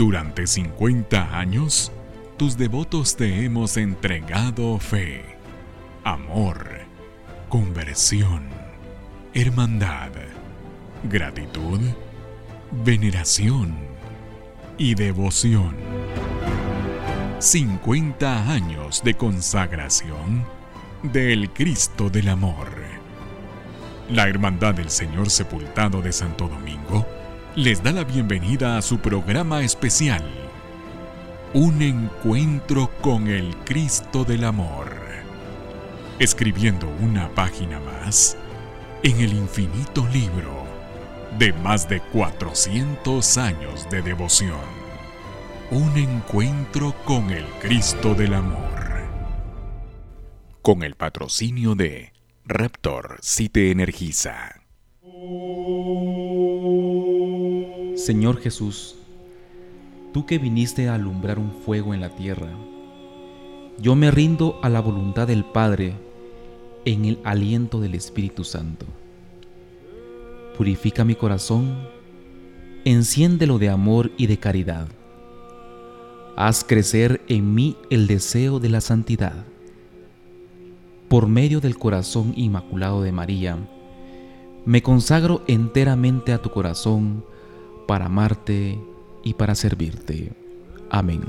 Durante 50 años, tus devotos te hemos entregado fe, amor, conversión, hermandad, gratitud, veneración y devoción. 50 años de consagración del Cristo del Amor. La Hermandad del Señor Sepultado de Santo Domingo les da la bienvenida a su programa especial, Un encuentro con el Cristo del Amor, escribiendo una página más en el infinito libro de más de 400 años de devoción. Un encuentro con el Cristo del Amor. Con el patrocinio de Raptor si te energiza. Señor Jesús, tú que viniste a alumbrar un fuego en la tierra, yo me rindo a la voluntad del Padre en el aliento del Espíritu Santo. Purifica mi corazón, enciéndelo de amor y de caridad. Haz crecer en mí el deseo de la santidad. Por medio del corazón inmaculado de María, me consagro enteramente a tu corazón para amarte y para servirte. Amén.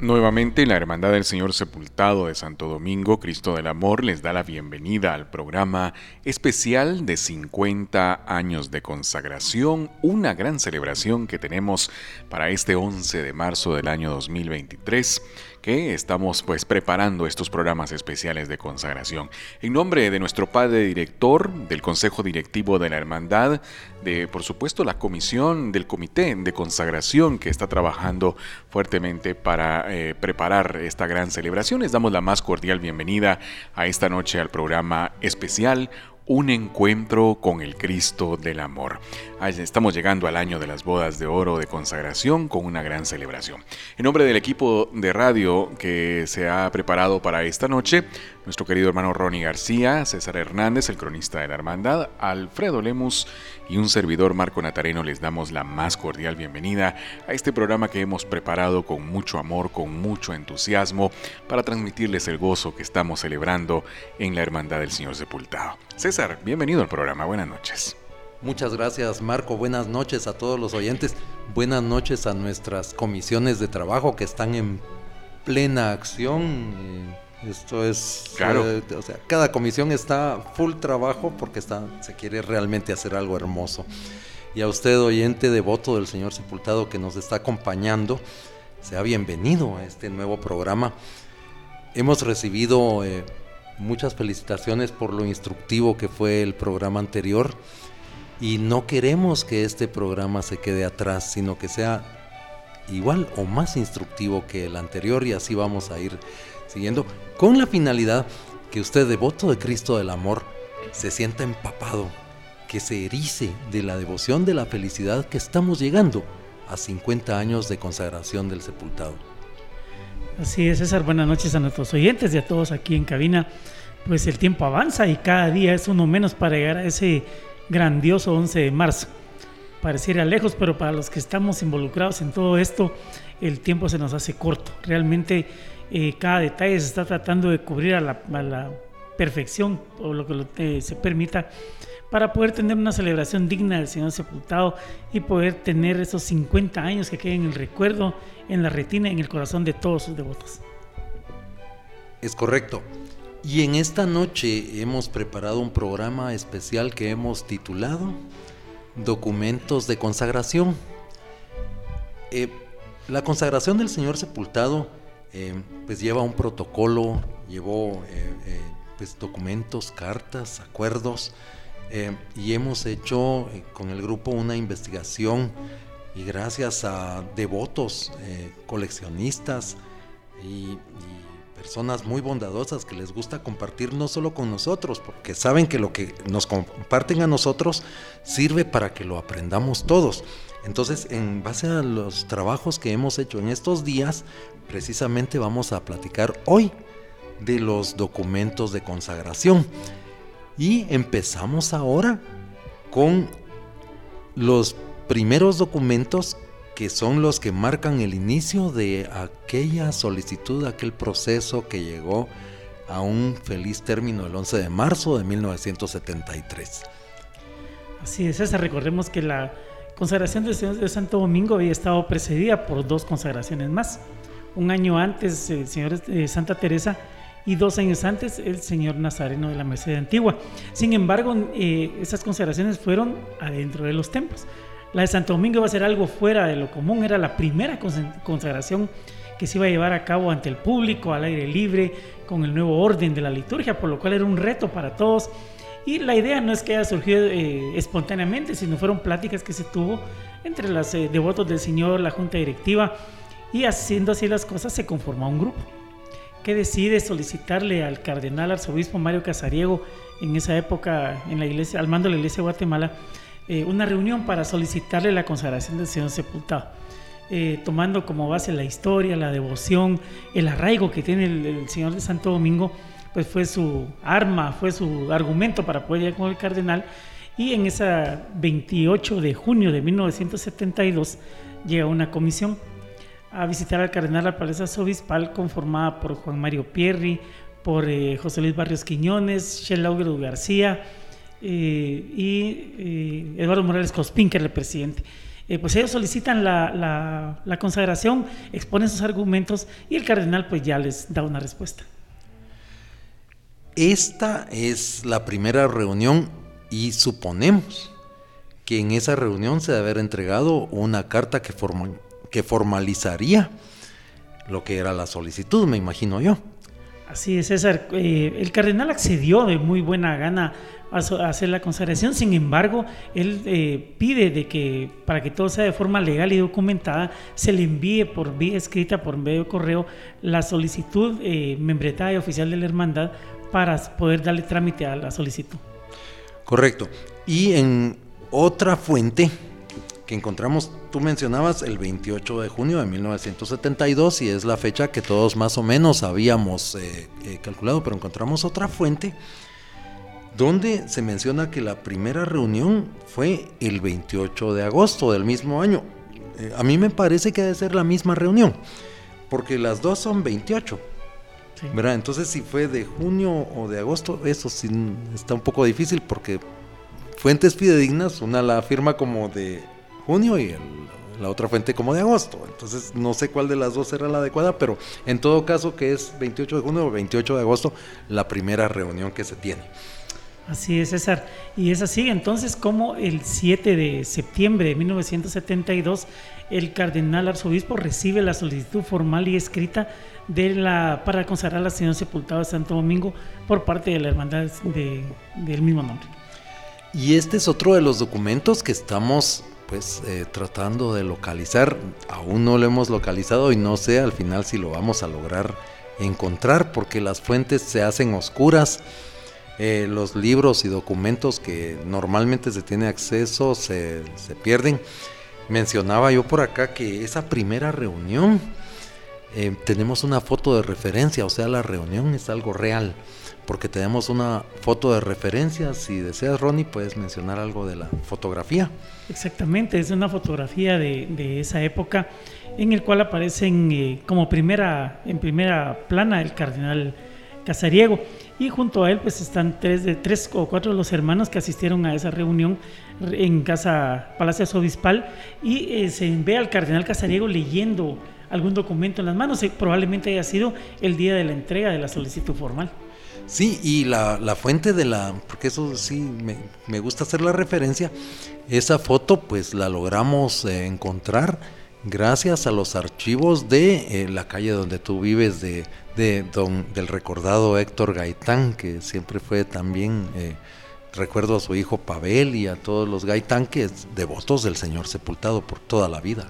Nuevamente la Hermandad del Señor Sepultado de Santo Domingo, Cristo del Amor, les da la bienvenida al programa especial de 50 años de consagración, una gran celebración que tenemos para este 11 de marzo del año 2023 que estamos pues preparando estos programas especiales de consagración. En nombre de nuestro padre director, del Consejo Directivo de la Hermandad, de por supuesto la comisión del Comité de Consagración que está trabajando fuertemente para eh, preparar esta gran celebración, les damos la más cordial bienvenida a esta noche al programa especial un encuentro con el Cristo del Amor. Estamos llegando al año de las bodas de oro de consagración con una gran celebración. En nombre del equipo de radio que se ha preparado para esta noche, nuestro querido hermano Ronnie García, César Hernández, el cronista de la hermandad, Alfredo Lemus y un servidor Marco Natareno les damos la más cordial bienvenida a este programa que hemos preparado con mucho amor, con mucho entusiasmo, para transmitirles el gozo que estamos celebrando en la Hermandad del Señor Sepultado. César, bienvenido al programa, buenas noches. Muchas gracias Marco, buenas noches a todos los oyentes, buenas noches a nuestras comisiones de trabajo que están en plena acción. Eh, esto es, claro. Eh, o sea, cada comisión está full trabajo porque está, se quiere realmente hacer algo hermoso. Y a usted, oyente devoto del Señor Sepultado que nos está acompañando, sea bienvenido a este nuevo programa. Hemos recibido eh, muchas felicitaciones por lo instructivo que fue el programa anterior y no queremos que este programa se quede atrás, sino que sea igual o más instructivo que el anterior y así vamos a ir siguiendo con la finalidad que usted, devoto de Cristo del Amor, se sienta empapado, que se erice de la devoción de la felicidad que estamos llegando a 50 años de consagración del sepultado. Así es, César. Buenas noches a nuestros oyentes y a todos aquí en cabina. Pues el tiempo avanza y cada día es uno menos para llegar a ese grandioso 11 de marzo. Pareciera lejos, pero para los que estamos involucrados en todo esto, el tiempo se nos hace corto. Realmente eh, cada detalle se está tratando de cubrir a la, perfección o lo que eh, se permita para poder tener una celebración digna del Señor sepultado y poder tener esos 50 años que queden en el recuerdo, en la retina, en el corazón de todos sus devotos. Es correcto. Y en esta noche hemos preparado un programa especial que hemos titulado Documentos de Consagración. Eh, la consagración del Señor sepultado eh, pues lleva un protocolo, llevó eh, eh, pues documentos, cartas, acuerdos, y hemos hecho con el grupo una investigación y gracias a devotos, coleccionistas y, personas muy bondadosas que les gusta compartir no solo con nosotros, porque saben que lo que nos comparten a nosotros sirve para que lo aprendamos todos. Entonces, en base a los trabajos que hemos hecho en estos días, precisamente vamos a platicar hoy de los documentos de consagración. Y empezamos ahora con los primeros documentos que son los que marcan el inicio de aquella solicitud, aquel proceso que llegó a un feliz término el 11 de marzo de 1973. Así es, César. Recordemos que la consagración de Santo Domingo había estado precedida por dos consagraciones más. Un año antes el Señor de Santa Teresa y dos años antes el Señor Nazareno de la Merced Antigua. Sin embargo, eh, esas consagraciones fueron adentro de los templos. La de Santo Domingo iba a ser algo fuera de lo común, era la primera consagración que se iba a llevar a cabo ante el público, al aire libre, con el nuevo orden de la liturgia, por lo cual era un reto para todos. Y la idea no es que haya surgido eh, espontáneamente, sino fueron pláticas que se tuvo entre los eh, devotos del Señor, la junta directiva, y haciendo así las cosas se conformó un grupo que decide solicitarle al cardenal arzobispo Mario Casariego, en esa época en la iglesia, al mando de la iglesia de Guatemala, eh, una reunión para solicitarle la consagración del Señor sepultado. Eh, tomando como base la historia, la devoción, el arraigo que tiene el, Señor de Santo Domingo, pues fue su arma, fue su argumento para poder llegar con el cardenal. Y en esa 28 de junio de 1972 llega una comisión a visitar al cardenal la Palacio Obispal conformada por Juan Mario Pierri, por eh, José Luis Barrios Quiñones, Shell García y eh, Eduardo Morales era el presidente. pues ellos solicitan la, la, consagración, exponen sus argumentos y el cardenal pues ya les da una respuesta. Esta es la primera reunión y suponemos que en esa reunión se debe haber entregado una carta que forma, que formalizaría lo que era la solicitud, me imagino yo. Así es, César. Eh, el cardenal accedió de muy buena gana hacer la consagración, sin embargo, él eh, pide de que para que todo sea de forma legal y documentada, se le envíe por vía escrita, por medio correo, la solicitud eh, membretada y oficial de la hermandad para poder darle trámite a la solicitud. Correcto. Y en otra fuente, que encontramos, tú mencionabas el 28 de junio de 1972 y es la fecha que todos más o menos habíamos eh, eh, calculado, pero encontramos otra fuente donde se menciona que la primera reunión fue el 28 de agosto del mismo año. Eh, a mí me parece que debe ser la misma reunión, porque las dos son 28. ¿verdad? Entonces si fue de junio o de agosto, eso sí está un poco difícil porque fuentes fidedignas, una la afirma como de junio y la otra fuente como de agosto. Entonces no sé cuál de las dos era la adecuada, pero en todo caso que es 28 de junio o 28 de agosto la primera reunión que se tiene. Así es, César. Y es así, entonces, como el 7 de septiembre de 1972, el cardenal arzobispo recibe la solicitud formal y escrita de la, para consagrar la Señor Sepultado de Santo Domingo por parte de la hermandad del mismo nombre. Y este es otro de los documentos que estamos pues eh, tratando de localizar. Aún no lo hemos localizado y no sé al final si lo vamos a lograr encontrar porque las fuentes se hacen oscuras. Eh, los libros y documentos que normalmente se tiene acceso se, se, pierden. Mencionaba yo por acá que esa primera reunión eh, tenemos una foto de referencia, o sea, la reunión es algo real porque tenemos una foto de referencia. Si deseas, Ronnie, puedes mencionar algo de la fotografía. Exactamente, es una fotografía de, esa época en el cual aparecen eh, como primera, en primera plana el cardenal Casariego y junto a él pues están tres, de, tres o cuatro de los hermanos que asistieron a esa reunión en casa Palacio Obispal. Y eh, se ve al cardenal Casariego leyendo algún documento en las manos, eh, probablemente haya sido el día de la entrega de la solicitud formal. Sí, y la, fuente de la, porque eso sí me, gusta hacer la referencia, esa foto pues la logramos eh, encontrar gracias a los archivos de eh, la calle donde tú vives, de, de don, del recordado Héctor Gaitán, que siempre fue también, eh, recuerdo a su hijo Pavel y a todos los Gaitán, que es devotos del Señor sepultado por toda la vida.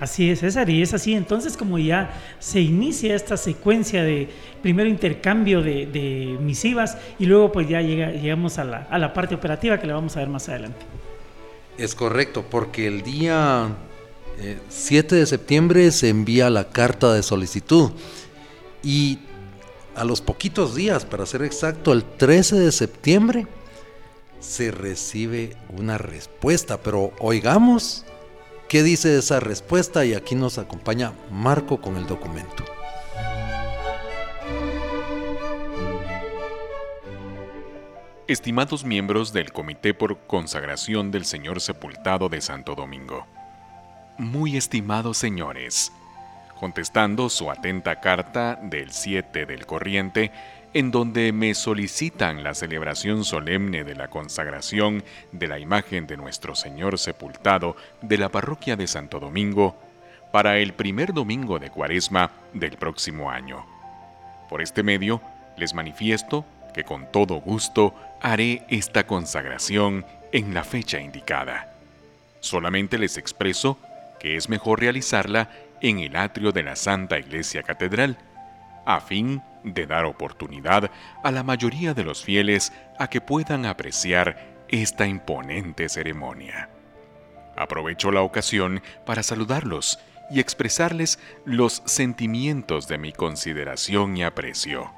Así es, César, y es así. Entonces, como ya se inicia esta secuencia de primero intercambio de, misivas y luego pues ya llega, llegamos a la, parte operativa que la vamos a ver más adelante. Es correcto, porque el día 7 eh, de septiembre se envía la carta de solicitud y a los poquitos días, para ser exacto, el 13 de septiembre, se recibe una respuesta. Pero oigamos qué dice esa respuesta y aquí nos acompaña Marco con el documento. Estimados miembros del Comité por Consagración del Señor Sepultado de Santo Domingo. Muy estimados señores, contestando su atenta carta del 7 del corriente, en donde me solicitan la celebración solemne de la consagración de la imagen de nuestro Señor sepultado de la parroquia de Santo Domingo para el primer domingo de Cuaresma del próximo año. Por este medio, les manifiesto que con todo gusto haré esta consagración en la fecha indicada. Solamente les expreso que es mejor realizarla en el atrio de la Santa Iglesia Catedral, a fin de dar oportunidad a la mayoría de los fieles a que puedan apreciar esta imponente ceremonia. Aprovecho la ocasión para saludarlos y expresarles los sentimientos de mi consideración y aprecio.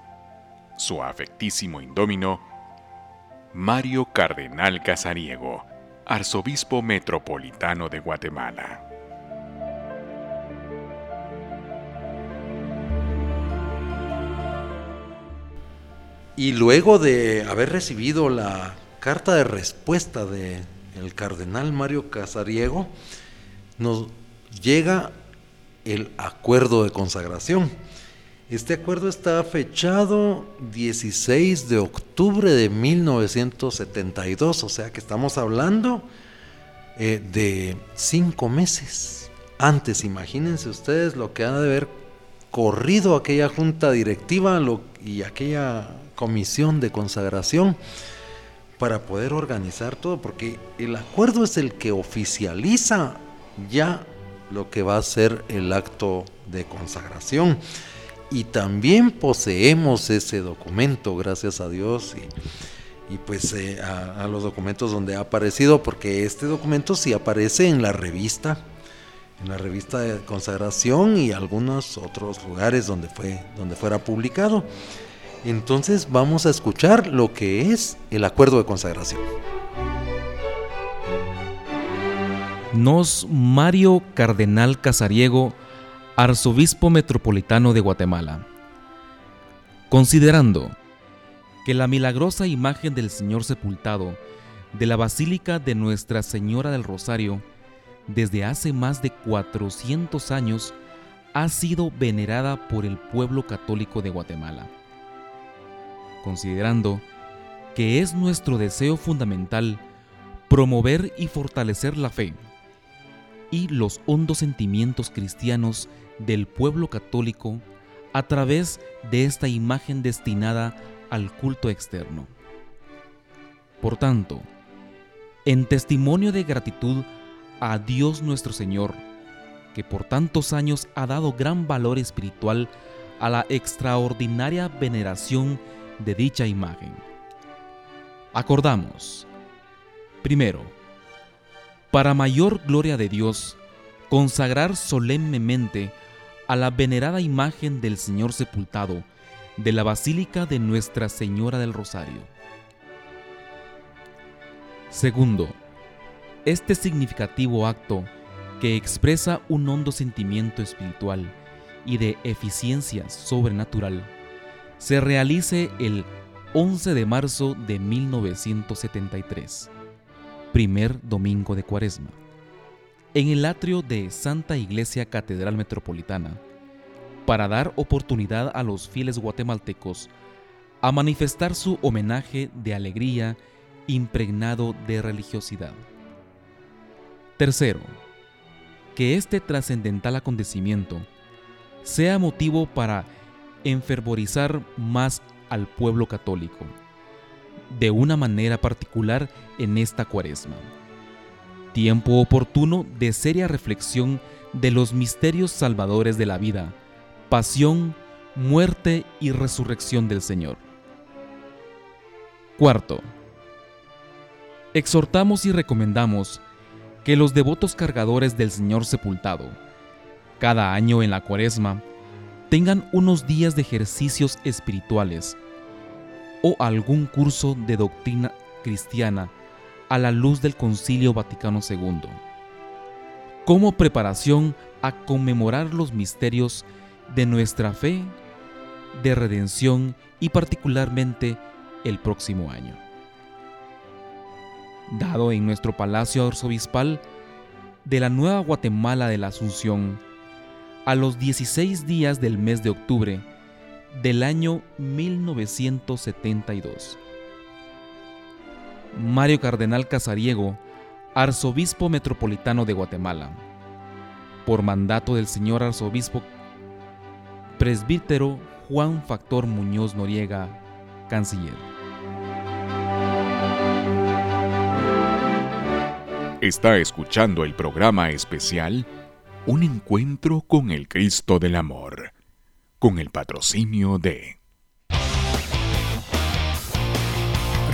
Su afectísimo indómino, Mario Cardenal Casariego, Arzobispo Metropolitano de Guatemala. Y luego de haber recibido la carta de respuesta del el cardenal Mario Casariego, nos llega el acuerdo de consagración. Este acuerdo está fechado 16 de octubre de 1972, o sea que estamos hablando eh, de cinco meses. Antes, imagínense ustedes lo que ha de haber corrido aquella junta directiva y aquella comisión de consagración para poder organizar todo, porque el acuerdo es el que oficializa ya lo que va a ser el acto de consagración. Y también poseemos ese documento, gracias a Dios, y, pues eh, a, los documentos donde ha aparecido, porque este documento sí aparece en la revista, en la revista de consagración y algunos otros lugares donde, fue, donde fuera publicado. Entonces vamos a escuchar lo que es el acuerdo de consagración. Nos Mario Cardenal Casariego, arzobispo metropolitano de Guatemala. Considerando que la milagrosa imagen del Señor sepultado de la Basílica de Nuestra Señora del Rosario desde hace más de 400 años ha sido venerada por el pueblo católico de Guatemala considerando que es nuestro deseo fundamental promover y fortalecer la fe y los hondos sentimientos cristianos del pueblo católico a través de esta imagen destinada al culto externo. Por tanto, en testimonio de gratitud a Dios nuestro Señor, que por tantos años ha dado gran valor espiritual a la extraordinaria veneración de dicha imagen. Acordamos, primero, para mayor gloria de Dios, consagrar solemnemente a la venerada imagen del Señor sepultado de la Basílica de Nuestra Señora del Rosario. Segundo, este significativo acto que expresa un hondo sentimiento espiritual y de eficiencia sobrenatural se realice el 11 de marzo de 1973, primer domingo de Cuaresma, en el atrio de Santa Iglesia Catedral Metropolitana, para dar oportunidad a los fieles guatemaltecos a manifestar su homenaje de alegría impregnado de religiosidad. Tercero, que este trascendental acontecimiento sea motivo para enfervorizar más al pueblo católico, de una manera particular en esta cuaresma. Tiempo oportuno de seria reflexión de los misterios salvadores de la vida, pasión, muerte y resurrección del Señor. Cuarto, exhortamos y recomendamos que los devotos cargadores del Señor sepultado, cada año en la cuaresma, tengan unos días de ejercicios espirituales o algún curso de doctrina cristiana a la luz del Concilio Vaticano II, como preparación a conmemorar los misterios de nuestra fe, de redención y particularmente el próximo año. Dado en nuestro Palacio Arzobispal de la Nueva Guatemala de la Asunción, a los 16 días del mes de octubre del año 1972. Mario Cardenal Casariego, arzobispo metropolitano de Guatemala, por mandato del señor arzobispo presbítero Juan Factor Muñoz Noriega, canciller. Está escuchando el programa especial Un encuentro con el Cristo del Amor, con el patrocinio de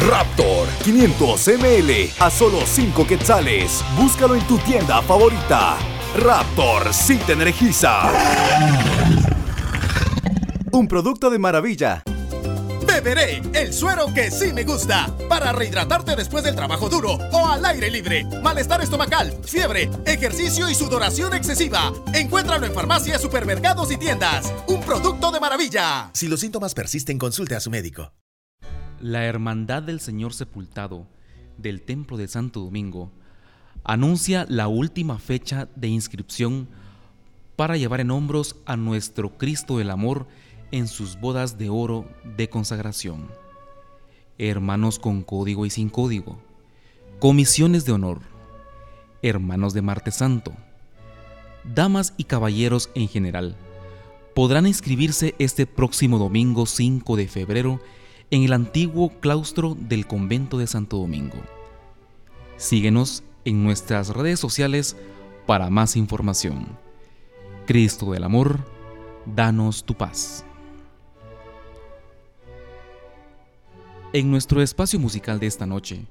Raptor 500 ml a solo 5 quetzales. Búscalo en tu tienda favorita. Raptor sí te energiza. Un producto de maravilla. Beberé el suero que sí me gusta para rehidratarte después del trabajo duro o al aire libre. Malestar estomacal, fiebre, ejercicio y sudoración excesiva. Encuéntralo en farmacias, supermercados y tiendas. Un producto de maravilla. Si los síntomas persisten, consulte a su médico. La Hermandad del Señor Sepultado del Templo de Santo Domingo anuncia la última fecha de inscripción para llevar en hombros a nuestro Cristo del Amor en sus bodas de oro de consagración. Hermanos con código y sin código, comisiones de honor, hermanos de Marte Santo, damas y caballeros en general, podrán inscribirse este próximo domingo 5 de febrero en el antiguo claustro del convento de Santo Domingo. Síguenos en nuestras redes sociales para más información. Cristo del Amor, danos tu paz. En nuestro espacio musical de esta noche,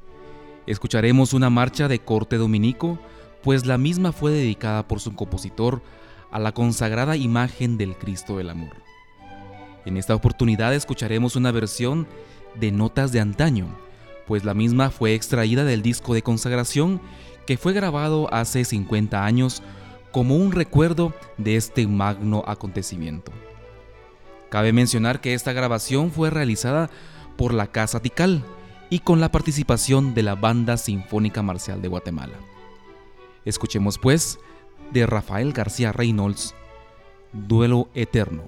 escucharemos una marcha de corte dominico, pues la misma fue dedicada por su compositor a la consagrada imagen del Cristo del Amor. En esta oportunidad escucharemos una versión de Notas de Antaño, pues la misma fue extraída del disco de consagración que fue grabado hace 50 años como un recuerdo de este magno acontecimiento. Cabe mencionar que esta grabación fue realizada por la Casa Tical y con la participación de la Banda Sinfónica Marcial de Guatemala. Escuchemos pues de Rafael García Reynolds, Duelo Eterno.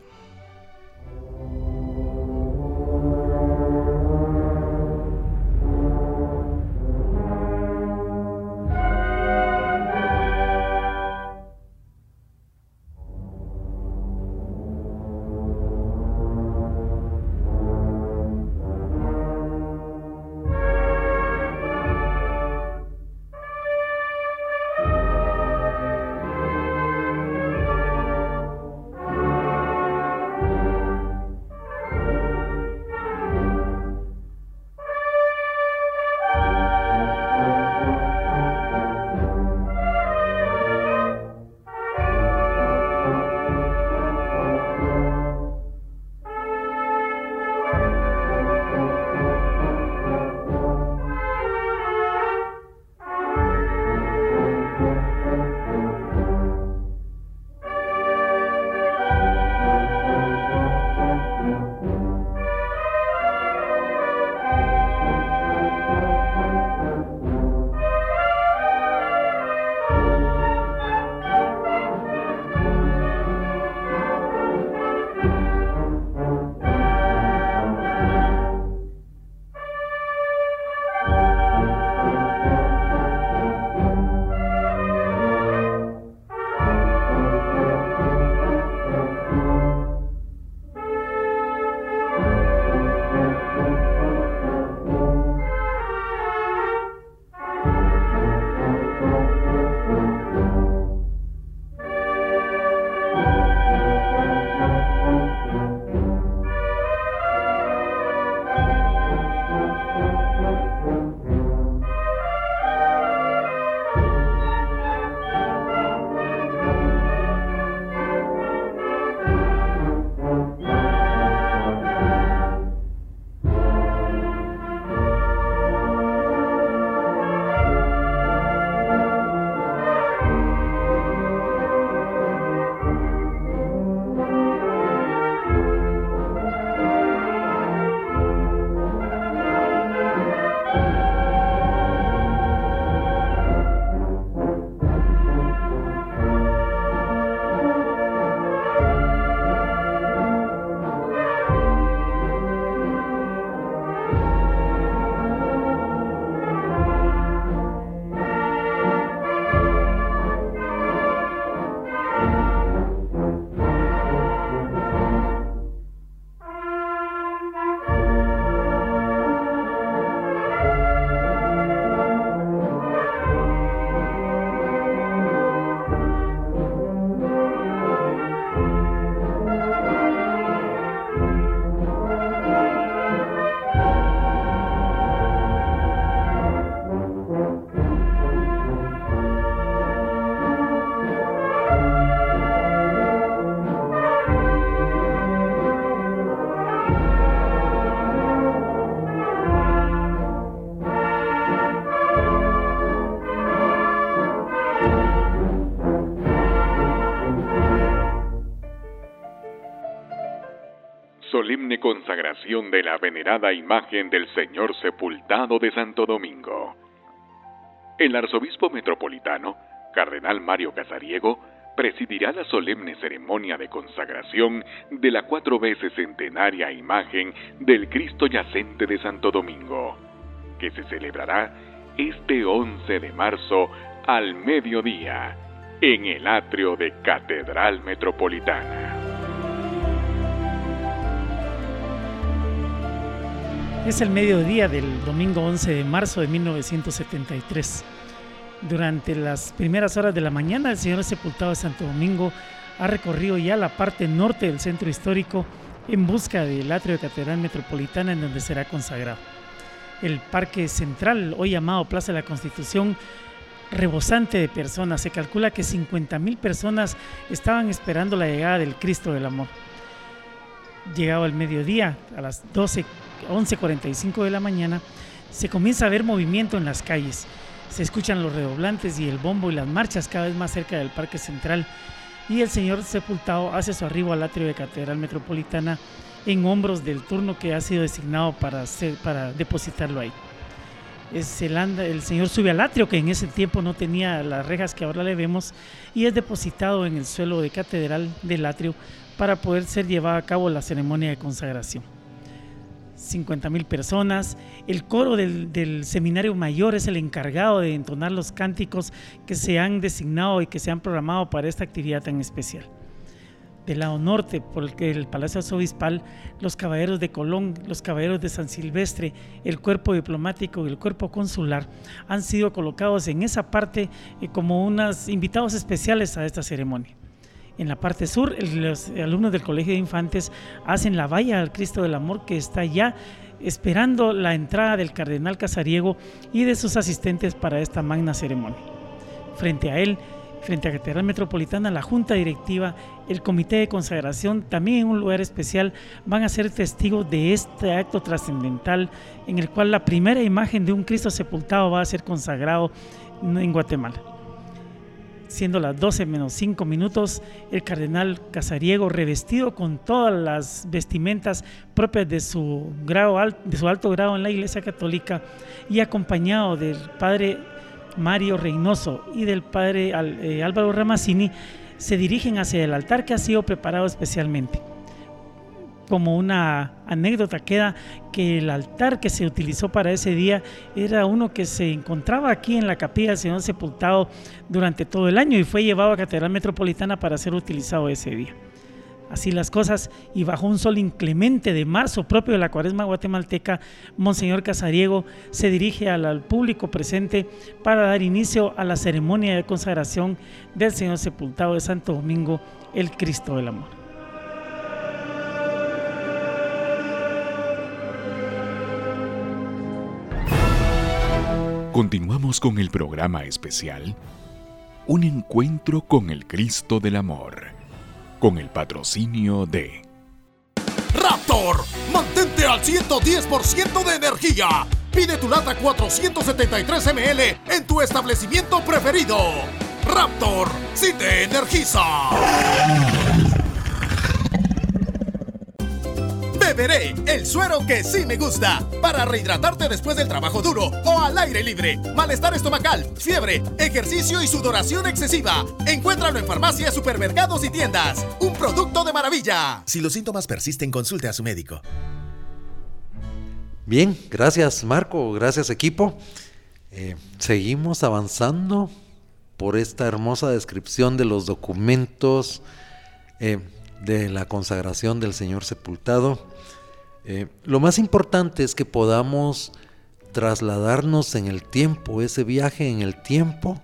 De la venerada imagen del Señor sepultado de Santo Domingo. El arzobispo metropolitano, Cardenal Mario Casariego, presidirá la solemne ceremonia de consagración de la cuatro veces centenaria imagen del Cristo yacente de Santo Domingo, que se celebrará este 11 de marzo al mediodía en el atrio de Catedral Metropolitana. Es el mediodía del domingo 11 de marzo de 1973. Durante las primeras horas de la mañana, el Señor Sepultado de Santo Domingo ha recorrido ya la parte norte del centro histórico en busca del atrio de Catedral Metropolitana en donde será consagrado. El Parque Central, hoy llamado Plaza de la Constitución, rebosante de personas. Se calcula que 50.000 personas estaban esperando la llegada del Cristo del Amor. Llegado el mediodía, a las 12, 11.45 de la mañana, se comienza a ver movimiento en las calles se escuchan los redoblantes y el bombo y las marchas cada vez más cerca del Parque Central y el señor sepultado hace su arribo al atrio de Catedral Metropolitana en hombros del turno que ha sido designado para, depositarlo ahí. El, el señor sube al atrio que en ese tiempo no tenía las rejas que ahora le vemos y es depositado en el suelo de catedral del atrio para poder ser llevada a cabo la ceremonia de consagración. 50 mil personas. El coro del, seminario mayor es el encargado de entonar los cánticos que se han designado y que se han programado para esta actividad tan especial. Del lado norte, por el Palacio Arzobispal, los caballeros de Colón, los caballeros de San Silvestre, el cuerpo diplomático y el cuerpo consular han sido colocados en esa parte eh, como unos invitados especiales a esta ceremonia. En la parte sur, los alumnos del Colegio de Infantes hacen la valla al Cristo del Amor que está ya esperando la entrada del cardenal Casariego y de sus asistentes para esta magna ceremonia. Frente a él, frente a Catedral Metropolitana, la Junta Directiva, el Comité de Consagración, también en un lugar especial, van a ser testigos de este acto trascendental en el cual la primera imagen de un Cristo sepultado va a ser consagrado en Guatemala siendo las 12 menos 5 minutos, el cardenal Casariego, revestido con todas las vestimentas propias de su, grado, de su alto grado en la Iglesia Católica y acompañado del padre Mario Reynoso y del padre eh, Álvaro Ramazzini, se dirigen hacia el altar que ha sido preparado especialmente como una anécdota queda que el altar que se utilizó para ese día era uno que se encontraba aquí en la capilla del Señor sepultado durante todo el año y fue llevado a Catedral Metropolitana para ser utilizado ese día. Así las cosas, y bajo un sol inclemente de marzo propio de la cuaresma guatemalteca, Monseñor Casariego se dirige al, público presente para dar inicio a la ceremonia de consagración del Señor sepultado de Santo Domingo, el Cristo del Amor. Continuamos con el programa especial Un encuentro con el Cristo del Amor, con el patrocinio de Raptor, mantente al 110% de energía. Pide tu lata 473 ml en tu establecimiento preferido. Raptor, si te energiza. Beberé el suero que sí me gusta para rehidratarte después del trabajo duro o al aire libre. Malestar estomacal, fiebre, ejercicio y sudoración excesiva. Encuéntralo en farmacias, supermercados y tiendas. Un producto de maravilla. Si los síntomas persisten, consulte a su médico. Bien, gracias Marco, gracias equipo. Eh, seguimos avanzando por esta hermosa descripción de los documentos eh, de la consagración del Señor sepultado. Eh, lo más importante es que podamos trasladarnos en el tiempo, ese viaje en el tiempo,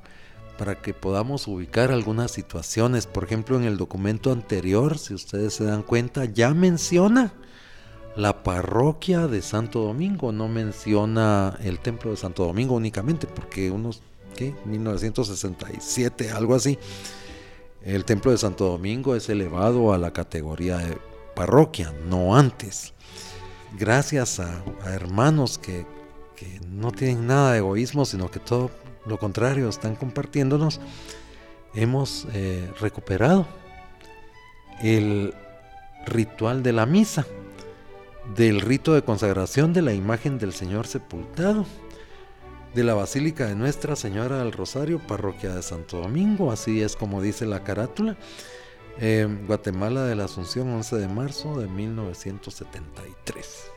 para que podamos ubicar algunas situaciones. Por ejemplo, en el documento anterior, si ustedes se dan cuenta, ya menciona la parroquia de Santo Domingo, no menciona el templo de Santo Domingo únicamente, porque unos, ¿qué? 1967, algo así. El templo de Santo Domingo es elevado a la categoría de parroquia, no antes gracias a, hermanos que, no tienen nada de egoísmo, sino que todo lo contrario, están compartiéndonos, hemos eh, recuperado el ritual de la misa. del rito de consagración de la imagen del Señor sepultado de la Basílica de Nuestra Señora del Rosario, parroquia de Santo Domingo, así es como dice la carátula, Guatemala de la Asunción, 11 de marzo de 1973.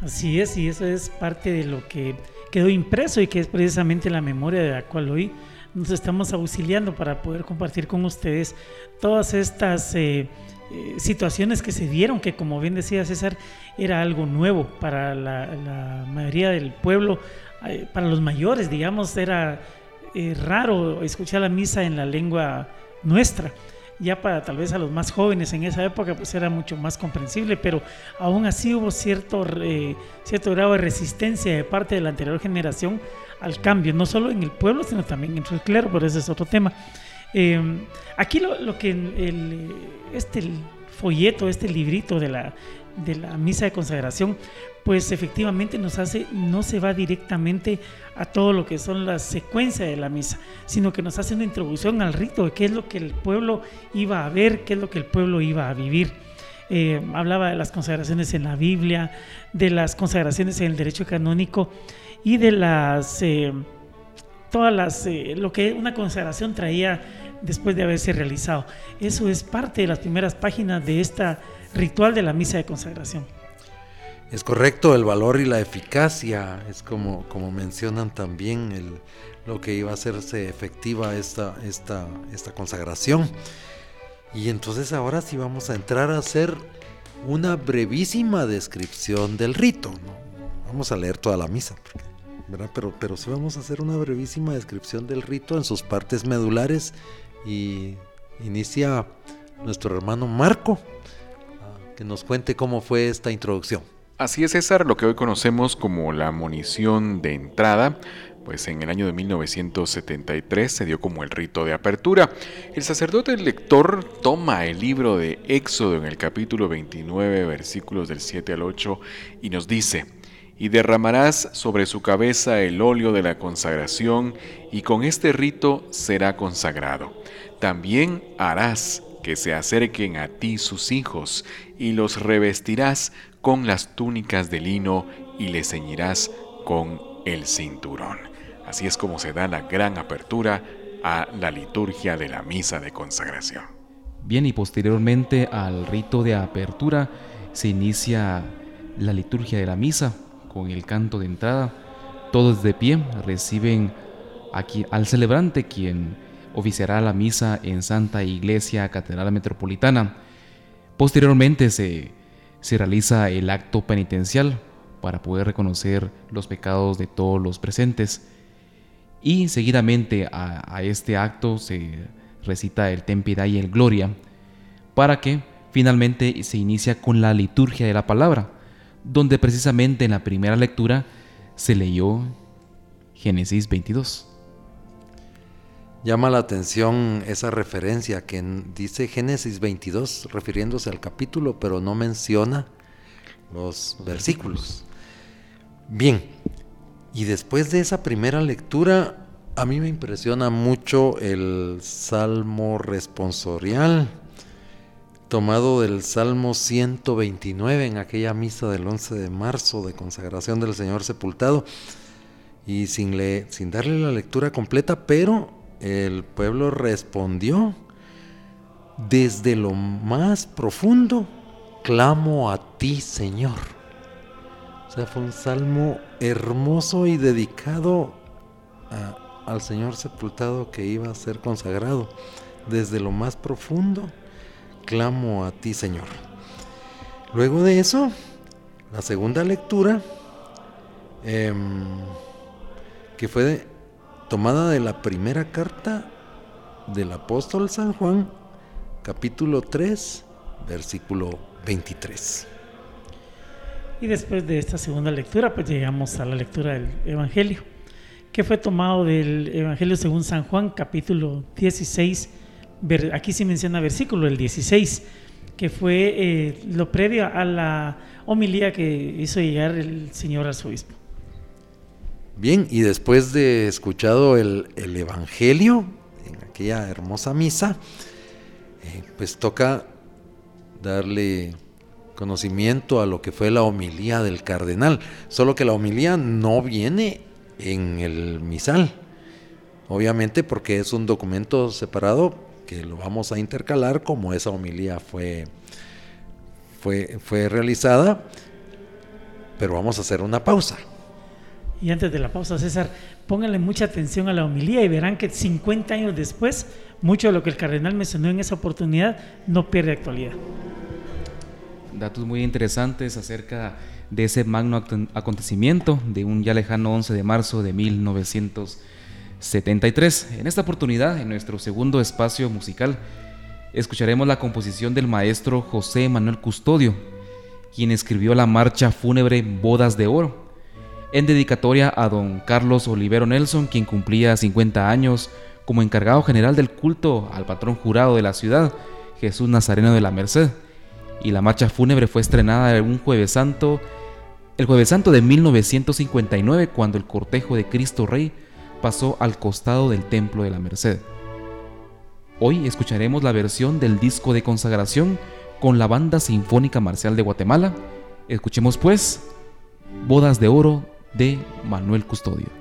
Así es, y eso es parte de lo que quedó impreso y que es precisamente la memoria de la cual hoy nos estamos auxiliando para poder compartir con ustedes todas estas eh, eh, situaciones que se dieron, que como bien decía César, era algo nuevo para la mayoría del pueblo para los mayores, digamos, era eh, raro escuchar la misa en la lengua nuestra. Ya para tal vez a los más jóvenes en esa época pues era mucho más comprensible, pero aún así hubo cierto, eh, cierto grado de resistencia de parte de la anterior generación al cambio, no solo en el pueblo, sino también entre el clero, pero ese es otro tema. Em, aquí lo, que el, este folleto, este librito de la, de la misa de consagración, pues efectivamente nos hace, no se va directamente a todo lo que son las secuencias de la misa, sino que nos hace una introducción al rito de qué es lo que el pueblo iba a ver, qué es lo que el pueblo iba a vivir. Eh, hablaba de las consagraciones en la Biblia, de las consagraciones en el derecho canónico y de las eh, todas las eh, lo que una consagración traía después de haberse realizado. Eso es parte de las primeras páginas de esta ritual de la misa de consagración. Es correcto, el valor y la eficacia es como, como mencionan también el, lo que iba a hacerse efectiva esta, esta, esta consagración. Y entonces ahora sí vamos a entrar a hacer una brevísima descripción del rito. ¿no? Vamos a leer toda la misa, ¿verdad? Pero, pero sí vamos a hacer una brevísima descripción del rito en sus partes medulares y inicia nuestro hermano Marco que nos cuente cómo fue esta introducción. Así es, César, lo que hoy conocemos como la munición de entrada, pues en el año de 1973 se dio como el rito de apertura. El sacerdote lector toma el libro de Éxodo en el capítulo 29, versículos del 7 al 8, y nos dice, y derramarás sobre su cabeza el óleo de la consagración, y con este rito será consagrado. También harás que se acerquen a ti sus hijos, y los revestirás con las túnicas de lino y le ceñirás con el cinturón. Así es como se da la gran apertura a la liturgia de la misa de consagración. Bien, y posteriormente al rito de apertura se inicia la liturgia de la misa con el canto de entrada. Todos de pie reciben aquí al celebrante quien oficiará la misa en Santa Iglesia Catedral Metropolitana. Posteriormente se se realiza el acto penitencial para poder reconocer los pecados de todos los presentes. Y seguidamente a, este acto se recita el Tempida y el Gloria, para que finalmente se inicia con la liturgia de la palabra, donde precisamente en la primera lectura se leyó Génesis 22. Llama la atención esa referencia que dice Génesis 22 refiriéndose al capítulo, pero no menciona los versículos. Bien, y después de esa primera lectura, a mí me impresiona mucho el Salmo responsorial, tomado del Salmo 129 en aquella misa del 11 de marzo de consagración del Señor sepultado, y sin, sin darle la lectura completa, pero el pueblo respondió, desde lo más profundo, clamo a ti, Señor. O sea, fue un salmo hermoso y dedicado al Señor sepultado que iba a ser consagrado. Desde lo más profundo, clamo a ti, Señor. Luego de eso, la segunda lectura, em, que fue de, tomada de la primera carta del apóstol San Juan, capítulo 3, versículo 23. Y después de esta segunda lectura, pues llegamos a la lectura del Evangelio, que fue tomado del Evangelio según San Juan, capítulo 16, aquí se menciona versículo, el 16, que fue eh, lo previo a la homilía que hizo llegar el Señor arzobispo. Bien, y después de escuchado el, Evangelio en aquella hermosa misa, eh, pues toca darle conocimiento a lo que fue la homilía del cardenal, solo que la homilía no viene en el misal, obviamente porque es un documento separado que lo vamos a intercalar como esa homilía fue, fue, fue realizada, pero vamos a hacer una pausa. Y antes de la pausa, César, pónganle mucha atención a la homilía y verán que 50 años después, mucho de lo que el cardenal mencionó en esa oportunidad no pierde actualidad datos muy interesantes acerca de ese magno acontecimiento de un ya lejano 11 de marzo de 1973. En esta oportunidad, en nuestro segundo espacio musical, escucharemos la composición del maestro José Manuel Custodio, quien escribió la marcha fúnebre Bodas de Oro, en dedicatoria a don Carlos Olivero Nelson, quien cumplía 50 años como encargado general del culto al patrón jurado de la ciudad, Jesús Nazareno de la Merced y la marcha fúnebre fue estrenada un jueves santo, el jueves santo de 1959 cuando el cortejo de Cristo Rey pasó al costado del Templo de la Merced. Hoy escucharemos la versión del disco de consagración con la Banda Sinfónica Marcial de Guatemala. Escuchemos pues Bodas de Oro de Manuel Custodio.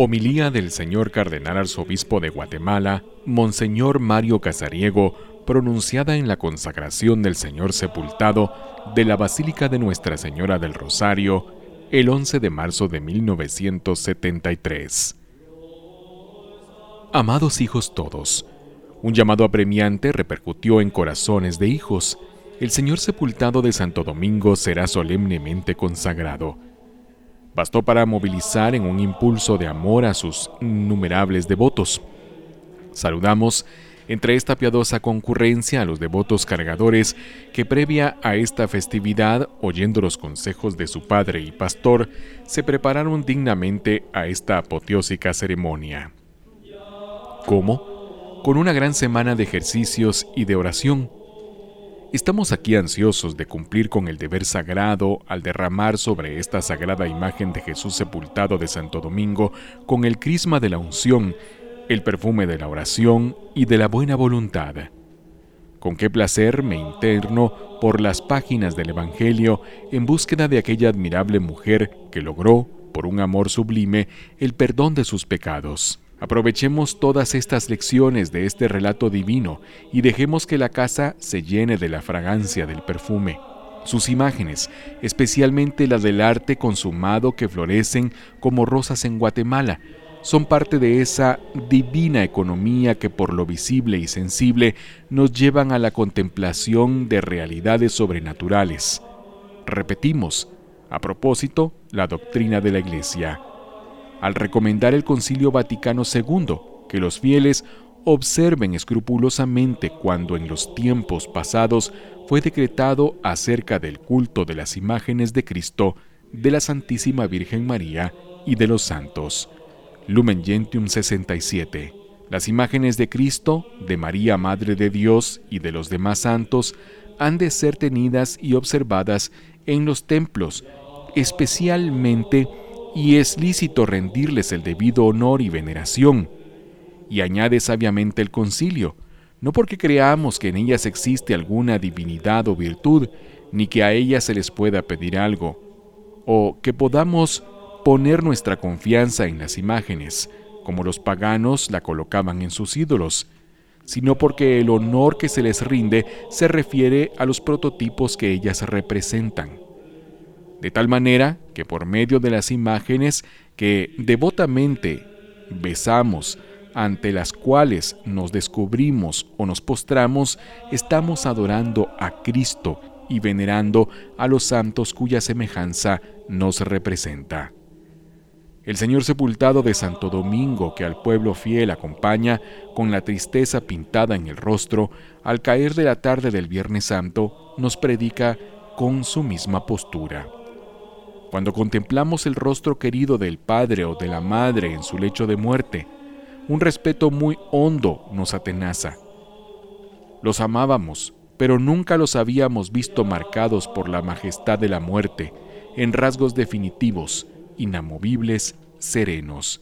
Homilía del señor Cardenal Arzobispo de Guatemala, Monseñor Mario Casariego, pronunciada en la consagración del Señor Sepultado de la Basílica de Nuestra Señora del Rosario el 11 de marzo de 1973. Amados hijos todos, un llamado apremiante repercutió en corazones de hijos. El Señor Sepultado de Santo Domingo será solemnemente consagrado bastó para movilizar en un impulso de amor a sus innumerables devotos. Saludamos entre esta piadosa concurrencia a los devotos cargadores que previa a esta festividad, oyendo los consejos de su padre y pastor, se prepararon dignamente a esta apoteósica ceremonia. ¿Cómo? Con una gran semana de ejercicios y de oración, Estamos aquí ansiosos de cumplir con el deber sagrado al derramar sobre esta sagrada imagen de Jesús sepultado de Santo Domingo con el crisma de la unción, el perfume de la oración y de la buena voluntad. Con qué placer me interno por las páginas del Evangelio en búsqueda de aquella admirable mujer que logró, por un amor sublime, el perdón de sus pecados. Aprovechemos todas estas lecciones de este relato divino y dejemos que la casa se llene de la fragancia del perfume. Sus imágenes, especialmente la del arte consumado que florecen como rosas en Guatemala, son parte de esa divina economía que por lo visible y sensible nos llevan a la contemplación de realidades sobrenaturales. Repetimos, a propósito, la doctrina de la Iglesia al recomendar el Concilio Vaticano II que los fieles observen escrupulosamente cuando en los tiempos pasados fue decretado acerca del culto de las imágenes de Cristo, de la Santísima Virgen María y de los santos. Lumen Gentium 67. Las imágenes de Cristo, de María Madre de Dios y de los demás santos han de ser tenidas y observadas en los templos, especialmente y es lícito rendirles el debido honor y veneración. Y añade sabiamente el concilio, no porque creamos que en ellas existe alguna divinidad o virtud, ni que a ellas se les pueda pedir algo, o que podamos poner nuestra confianza en las imágenes, como los paganos la colocaban en sus ídolos, sino porque el honor que se les rinde se refiere a los prototipos que ellas representan de tal manera que por medio de las imágenes que devotamente besamos, ante las cuales nos descubrimos o nos postramos, estamos adorando a Cristo y venerando a los santos cuya semejanza nos representa. El Señor sepultado de Santo Domingo, que al pueblo fiel acompaña con la tristeza pintada en el rostro, al caer de la tarde del Viernes Santo, nos predica con su misma postura. Cuando contemplamos el rostro querido del padre o de la madre en su lecho de muerte, un respeto muy hondo nos atenaza. Los amábamos, pero nunca los habíamos visto marcados por la majestad de la muerte, en rasgos definitivos, inamovibles, serenos.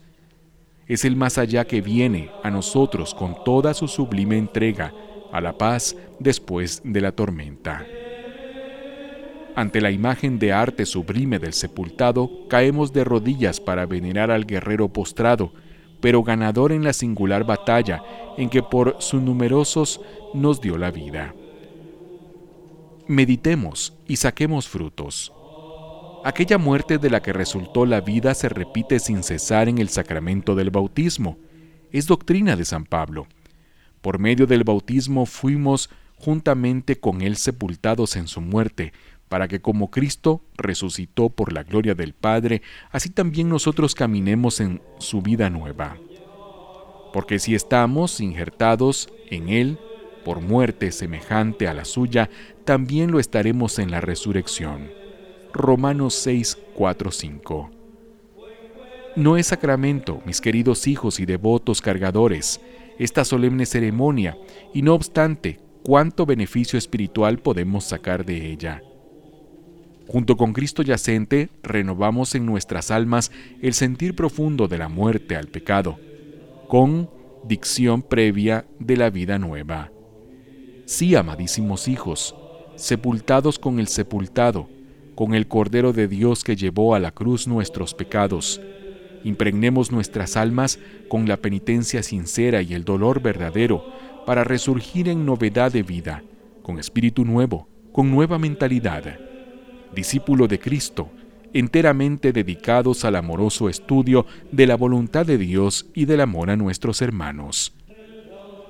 Es el más allá que viene a nosotros con toda su sublime entrega a la paz después de la tormenta. Ante la imagen de arte sublime del sepultado, caemos de rodillas para venerar al guerrero postrado, pero ganador en la singular batalla en que por sus numerosos nos dio la vida. Meditemos y saquemos frutos. Aquella muerte de la que resultó la vida se repite sin cesar en el sacramento del bautismo. Es doctrina de San Pablo. Por medio del bautismo fuimos juntamente con él sepultados en su muerte, para que como Cristo resucitó por la gloria del Padre, así también nosotros caminemos en su vida nueva. Porque si estamos injertados en Él por muerte semejante a la suya, también lo estaremos en la resurrección. Romanos 6, 4, 5. No es sacramento, mis queridos hijos y devotos cargadores, esta solemne ceremonia, y no obstante, cuánto beneficio espiritual podemos sacar de ella. Junto con Cristo yacente, renovamos en nuestras almas el sentir profundo de la muerte al pecado, con dicción previa de la vida nueva. Sí, amadísimos hijos, sepultados con el sepultado, con el Cordero de Dios que llevó a la cruz nuestros pecados, Impregnemos nuestras almas con la penitencia sincera y el dolor verdadero para resurgir en novedad de vida, con espíritu nuevo, con nueva mentalidad. Discípulo de Cristo, enteramente dedicados al amoroso estudio de la voluntad de Dios y del amor a nuestros hermanos.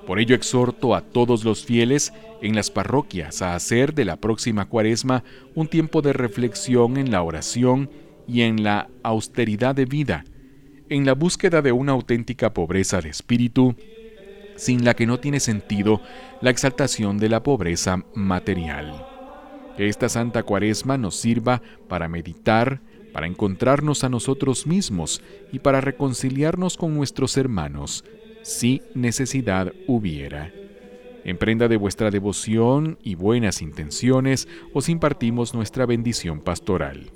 Por ello exhorto a todos los fieles en las parroquias a hacer de la próxima cuaresma un tiempo de reflexión en la oración y en la austeridad de vida, en la búsqueda de una auténtica pobreza de espíritu, sin la que no tiene sentido la exaltación de la pobreza material. Que esta Santa Cuaresma nos sirva para meditar, para encontrarnos a nosotros mismos y para reconciliarnos con nuestros hermanos, si necesidad hubiera. En prenda de vuestra devoción y buenas intenciones, os impartimos nuestra bendición pastoral.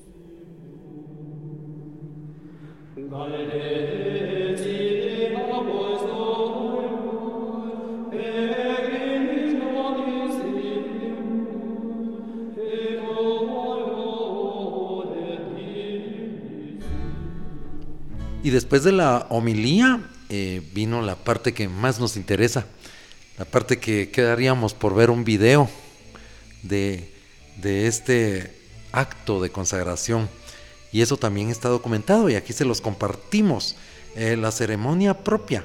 Y después de la homilía eh, vino la parte que más nos interesa, la parte que quedaríamos por ver un video de, este acto de consagración. Y eso también está documentado y aquí se los compartimos. Eh, la ceremonia propia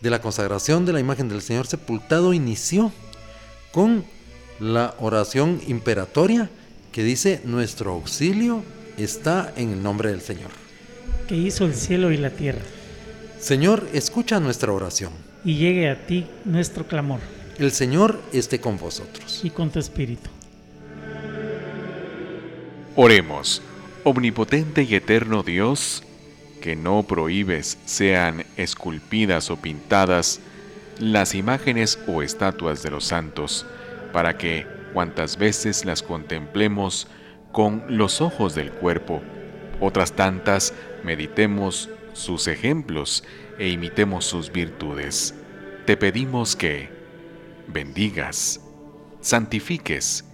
de la consagración de la imagen del Señor sepultado inició con la oración imperatoria que dice, nuestro auxilio está en el nombre del Señor que hizo el cielo y la tierra. Señor, escucha nuestra oración. Y llegue a ti nuestro clamor. El Señor esté con vosotros. Y con tu espíritu. Oremos, omnipotente y eterno Dios, que no prohíbes sean esculpidas o pintadas las imágenes o estatuas de los santos, para que, cuantas veces las contemplemos con los ojos del cuerpo, otras tantas meditemos sus ejemplos e imitemos sus virtudes. Te pedimos que bendigas, santifiques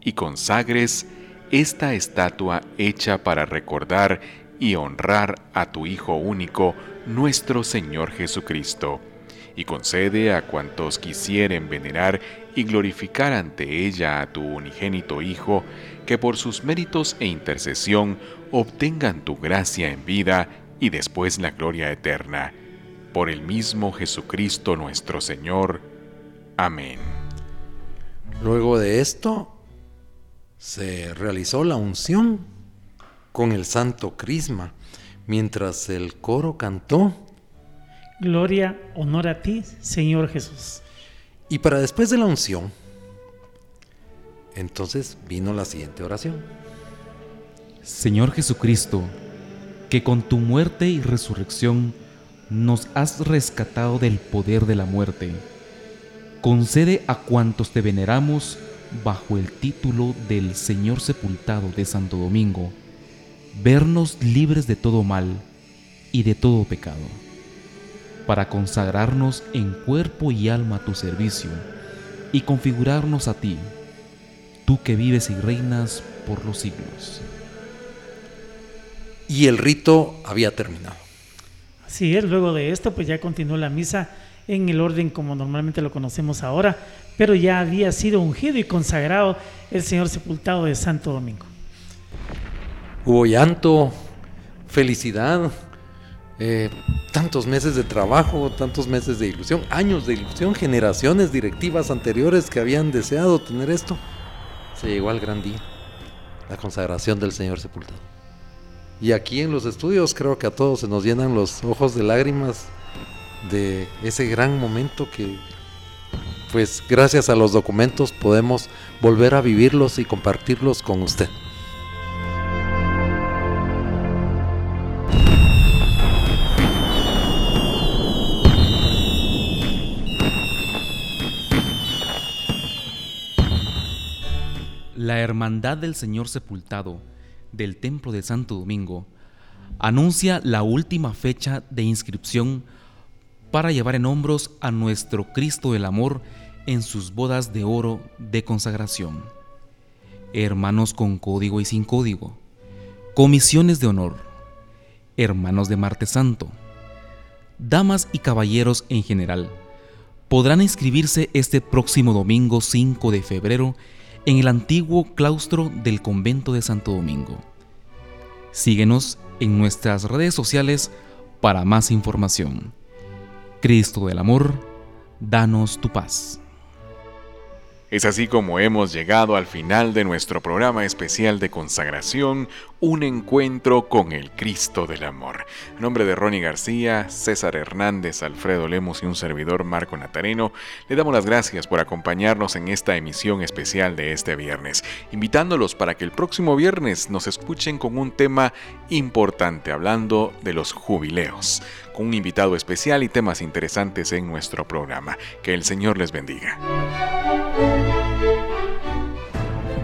y consagres esta estatua hecha para recordar y honrar a tu Hijo único, nuestro Señor Jesucristo, y concede a cuantos quisieren venerar y glorificar ante ella a tu unigénito Hijo, que por sus méritos e intercesión obtengan tu gracia en vida y después la gloria eterna. Por el mismo Jesucristo nuestro Señor. Amén. Luego de esto, se realizó la unción con el santo crisma, mientras el coro cantó. Gloria, honor a ti, Señor Jesús. Y para después de la unción, entonces vino la siguiente oración. Señor Jesucristo, que con tu muerte y resurrección nos has rescatado del poder de la muerte, concede a cuantos te veneramos bajo el título del Señor sepultado de Santo Domingo, vernos libres de todo mal y de todo pecado, para consagrarnos en cuerpo y alma a tu servicio y configurarnos a ti, tú que vives y reinas por los siglos y el rito había terminado. Así es, luego de esto pues ya continuó la misa en el orden como normalmente lo conocemos ahora, pero ya había sido ungido y consagrado el Señor sepultado de Santo Domingo. Hubo llanto, felicidad, eh, tantos meses de trabajo, tantos meses de ilusión, años de ilusión, generaciones directivas anteriores que habían deseado tener esto. Se llegó al gran día, la consagración del Señor sepultado. Y aquí en los estudios creo que a todos se nos llenan los ojos de lágrimas de ese gran momento que pues gracias a los documentos podemos volver a vivirlos y compartirlos con usted. La Hermandad del Señor Sepultado del Templo de Santo Domingo anuncia la última fecha de inscripción para llevar en hombros a nuestro Cristo del Amor en sus bodas de oro de consagración. Hermanos con código y sin código, comisiones de honor, hermanos de Martes Santo, damas y caballeros en general, podrán inscribirse este próximo domingo 5 de febrero en el antiguo claustro del convento de Santo Domingo. Síguenos en nuestras redes sociales para más información. Cristo del Amor, danos tu paz. Es así como hemos llegado al final de nuestro programa especial de consagración, un encuentro con el Cristo del Amor. En nombre de Ronnie García, César Hernández, Alfredo Lemos y un servidor Marco Natareno, le damos las gracias por acompañarnos en esta emisión especial de este viernes, invitándolos para que el próximo viernes nos escuchen con un tema importante, hablando de los jubileos, con un invitado especial y temas interesantes en nuestro programa. Que el Señor les bendiga.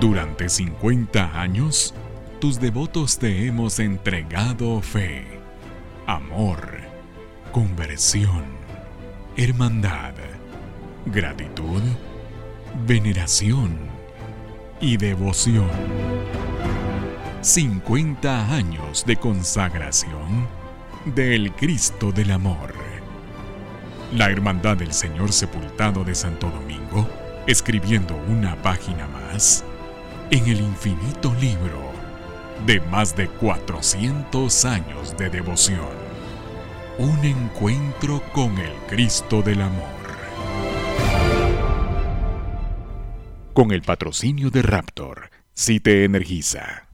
Durante 50 años, tus devotos te hemos entregado fe, amor, conversión, hermandad, gratitud, veneración y devoción. 50 años de consagración del Cristo del Amor. La Hermandad del Señor Sepultado de Santo Domingo, escribiendo una página más en el infinito libro de más de 400 años de devoción. Un encuentro con el Cristo del Amor. Con el patrocinio de Raptor, si te energiza.